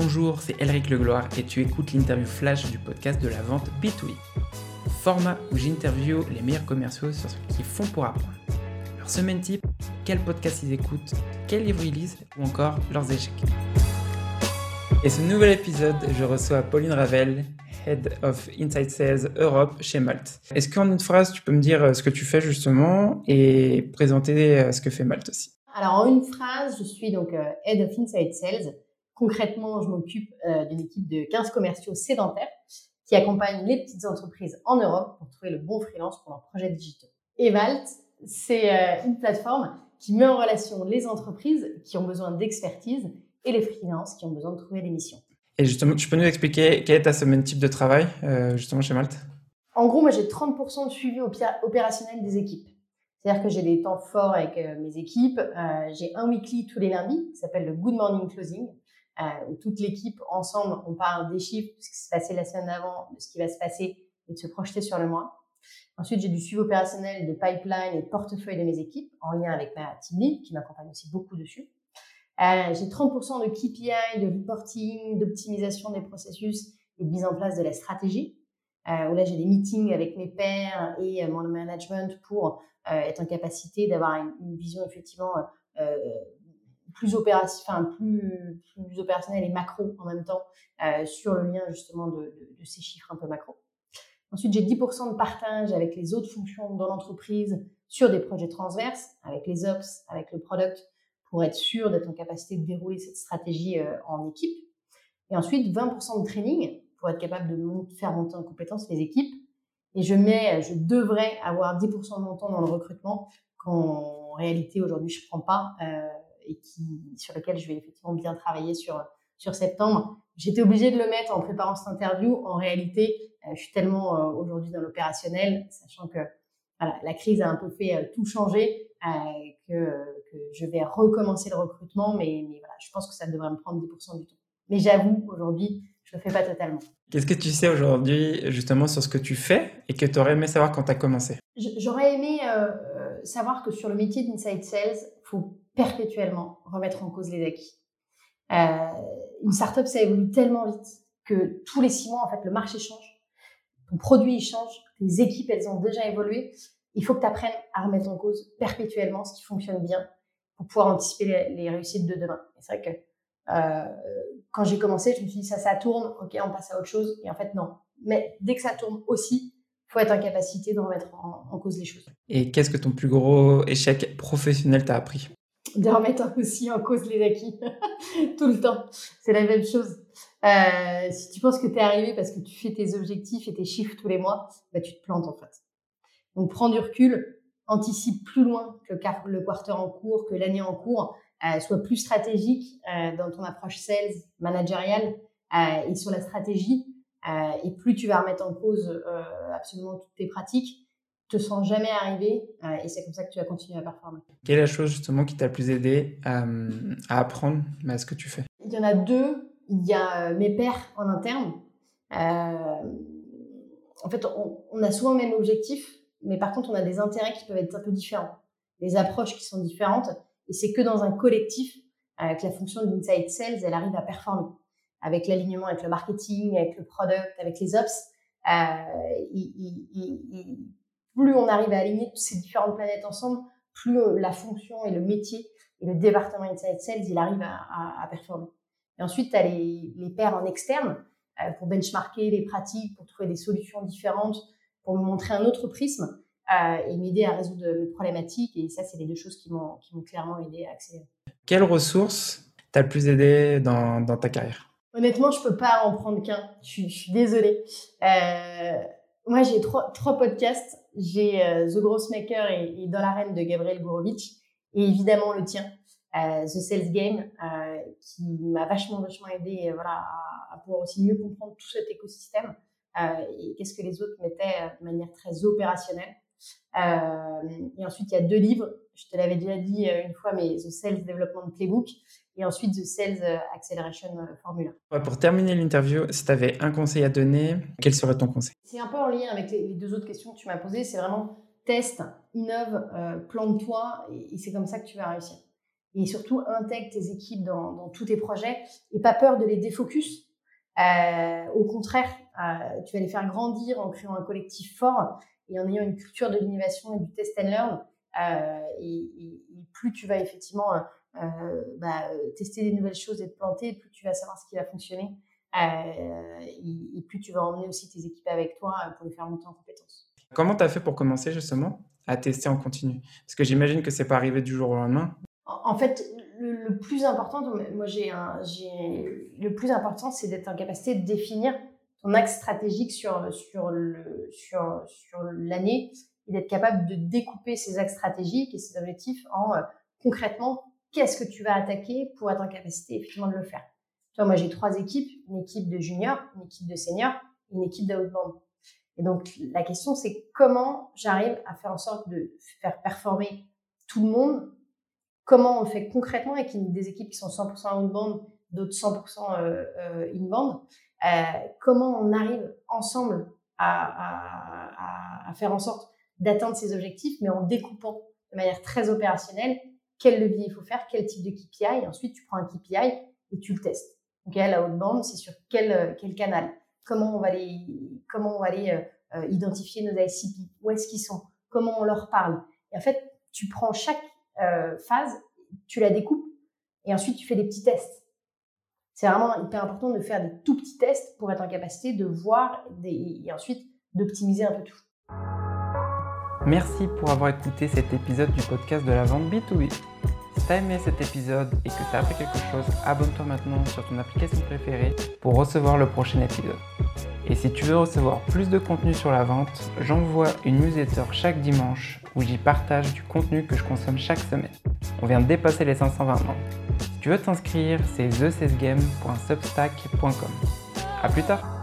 Bonjour, c'est Elric Legloire et tu écoutes l'interview flash du podcast de la vente B2B. Format où j'interview les meilleurs commerciaux sur ce qu'ils font pour apprendre. Leur semaine type, quel podcast ils écoutent, quel livre ils lisent ou encore leurs échecs. Et ce nouvel épisode, je reçois Pauline Ravel, Head of Inside Sales Europe chez Malte. Est-ce qu'en une phrase, tu peux me dire euh, ce que tu fais justement et présenter euh, ce que fait Malte aussi? Alors en une phrase, je suis donc euh, Head of Inside Sales. Concrètement, je m'occupe d'une équipe de 15 commerciaux sédentaires qui accompagnent les petites entreprises en Europe pour trouver le bon freelance pour leurs projets digitaux. Et Malte, c'est une plateforme qui met en relation les entreprises qui ont besoin d'expertise et les freelances qui ont besoin de trouver des missions. Et justement, tu peux nous expliquer quel est ta semaine type de travail, euh, justement, chez Malte En gros, moi, j'ai 30% de suivi opérationnel des équipes. C'est-à-dire que j'ai des temps forts avec euh, mes équipes. Euh, j'ai un weekly tous les lundis qui s'appelle le Good Morning Closing, où toute l'équipe, ensemble, on parle des chiffres, de ce qui s'est passé la semaine d'avant, de ce qui va se passer et de se projeter sur le mois. Ensuite, j'ai du suivi opérationnel de pipeline et de portefeuille de mes équipes en lien avec ma team lead qui m'accompagne aussi beaucoup dessus. Euh, j'ai 30% de KPI, de reporting, d'optimisation des processus et de mise en place de la stratégie. Euh, où là, j'ai des meetings avec mes pairs et euh, mon management pour être en capacité d'avoir une, vision effectivement plus, enfin, plus, plus opérationnelle et macro en même temps sur le lien justement de, de, de, ces chiffres un peu macro. Ensuite, j'ai 10% de partage avec les autres fonctions dans l'entreprise sur des projets transverses, avec les ops, avec le product, pour être sûr d'être en capacité de dérouler cette stratégie euh, en équipe. Et ensuite, 20% de training pour être capable de faire monter en compétence les équipes. Et je mets, je devrais avoir 10% de mon temps dans le recrutement qu'en réalité aujourd'hui je prends pas euh, et qui, sur lequel je vais effectivement bien travailler sur, sur septembre. J'étais obligée de le mettre en préparant cette interview. En réalité, euh, je suis tellement euh, aujourd'hui dans l'opérationnel, sachant que voilà, la crise a un peu fait euh, tout changer, que que je vais recommencer le recrutement, mais, mais voilà, je pense que ça devrait me prendre 10% du temps. Mais j'avoue, aujourd'hui, je ne le fais pas totalement. Qu'est-ce que tu sais aujourd'hui justement sur ce que tu fais et que tu aurais aimé savoir quand tu as commencé J'aurais aimé euh, savoir que sur le métier d'Inside Sales, il faut perpétuellement remettre en cause les acquis. Euh, une startup, ça évolue tellement vite que tous les six mois, en fait, le marché change, ton produit il change, les équipes, elles ont déjà évolué. Il faut que tu apprennes à remettre en cause perpétuellement ce qui fonctionne bien pour pouvoir anticiper les, réussites de demain. c'est vrai que euh, quand j'ai commencé, je me suis dit ça, ça tourne, ok, on passe à autre chose. Et en fait, non. Mais dès que ça tourne aussi, faut être en capacité de remettre en, cause les choses. Et qu'est-ce que ton plus gros échec professionnel t'a appris? De remettre aussi en cause les acquis tout le temps. C'est la même chose. Euh, si tu penses que tu es arrivé parce que tu fais tes objectifs et tes chiffres tous les mois, bah, tu te plantes en fait. Donc prends du recul, anticipe plus loin que le quarter en cours, que l'année en cours, euh, soit plus stratégique euh, dans ton approche sales, managériale et sur la stratégie. et plus tu vas remettre en cause absolument toutes tes pratiques, te sens jamais arriver et c'est comme ça que tu vas continuer à performer. Quelle est la chose justement qui t'a le plus aidé à, apprendre à ce que tu fais? Il y en a deux. Il y a mes pairs en interne. en fait, on, on, a souvent le même objectif, mais par contre, on a des intérêts qui peuvent être un peu différents, des approches qui sont différentes. Et c'est que dans un collectif, avec la fonction d'inside sales, elle arrive à performer. Avec l'alignement avec le marketing, avec le product, avec les ops, euh, plus on arrive à aligner toutes ces différentes planètes ensemble, plus euh, la fonction et le métier et le département inside sales, il arrive à, à, performer. Et ensuite, tu as les, les pairs en externe euh, pour benchmarker les pratiques, pour trouver des solutions différentes, pour me montrer un autre prisme euh, et m'aider à résoudre mes problématiques. Et ça, c'est les deux choses qui m'ont clairement aidé à accélérer. Quelle ressource t'a le plus aidé dans, dans, ta carrière? Honnêtement, je peux pas en prendre qu'un. Je, suis désolée. Euh, moi, j'ai trois, trois podcasts. J'ai euh, The Gross Maker et, Dans l'arène de Gabriel Gourovitch. Et évidemment, le tien, The Sales Game, qui m'a vachement, vachement aidé voilà, à, à, pouvoir aussi mieux comprendre tout cet écosystème. Euh, et qu'est-ce que les autres mettaient euh, de manière très opérationnelle. Euh, et ensuite, il y a deux livres. Je te l'avais déjà dit une fois, mais The Sales Development Playbook et ensuite The Sales Acceleration Formula. pour terminer l'interview, si tu avais un conseil à donner, quel serait ton conseil? C'est un peu en lien avec les, deux autres questions que tu m'as posées. C'est vraiment teste, innove, plante-toi et, c'est comme ça que tu vas réussir. et surtout intègre tes équipes dans, dans tous tes projets et pas peur de les défocus. Euh, au contraire, euh, tu vas les faire grandir en créant un collectif fort et en ayant une culture de l'innovation et du test and learn. Euh, et, et, plus tu vas effectivement euh, bah, tester des nouvelles choses et te planter, plus tu vas savoir ce qui va fonctionner. Euh, et, et, plus tu vas emmener aussi tes équipes avec toi pour les faire monter en compétences. Comment tu as fait pour commencer justement à tester en continu? Parce que j'imagine que c'est pas arrivé du jour au lendemain. En, en fait, le, le, plus important, moi j'ai le plus important, c'est d'être en capacité de définir ton axe stratégique sur sur le sur sur l'année et d'être capable de découper ces axes stratégiques et ces objectifs en euh, concrètement qu'est-ce que tu vas attaquer pour être en capacité effectivement de le faire. Tu moi j'ai trois équipes, une équipe de juniors, une équipe de seniors, une équipe d'outbound. Et donc la question c'est comment j'arrive à faire en sorte de faire performer tout le monde? Comment on le fait concrètement avec des équipes qui sont 100% outbound, d'autres 100% euh, euh, euh, comment on arrive ensemble à, à faire en sorte d'atteindre ces objectifs, mais en découpant de manière très opérationnelle quel levier il faut faire, quel type de KPI, et ensuite tu prends un KPI et tu le testes. Donc la outbound, c'est sur quel, quel canal, comment on va les, comment on va les euh, identifier nos ICP, où est-ce qu'ils sont, comment on leur parle. Et en fait, tu prends chaque euh, phase, tu la découpes et ensuite tu fais des petits tests. C'est vraiment hyper important de faire des tout petits tests pour être en capacité de voir et ensuite d'optimiser un peu tout. Merci pour avoir écouté cet épisode du podcast de la vente B2B. Si tu as aimé cet épisode et que tu as appris quelque chose, abonne-toi maintenant sur ton application préférée pour recevoir le prochain épisode. Et si tu veux recevoir plus de contenu sur la vente, j'envoie une newsletter chaque dimanche où j'y partage du contenu que je consomme chaque semaine. On vient de dépasser les 520 membres. Si tu veux t'inscrire, c'est thecesgame.substack.com. A plus tard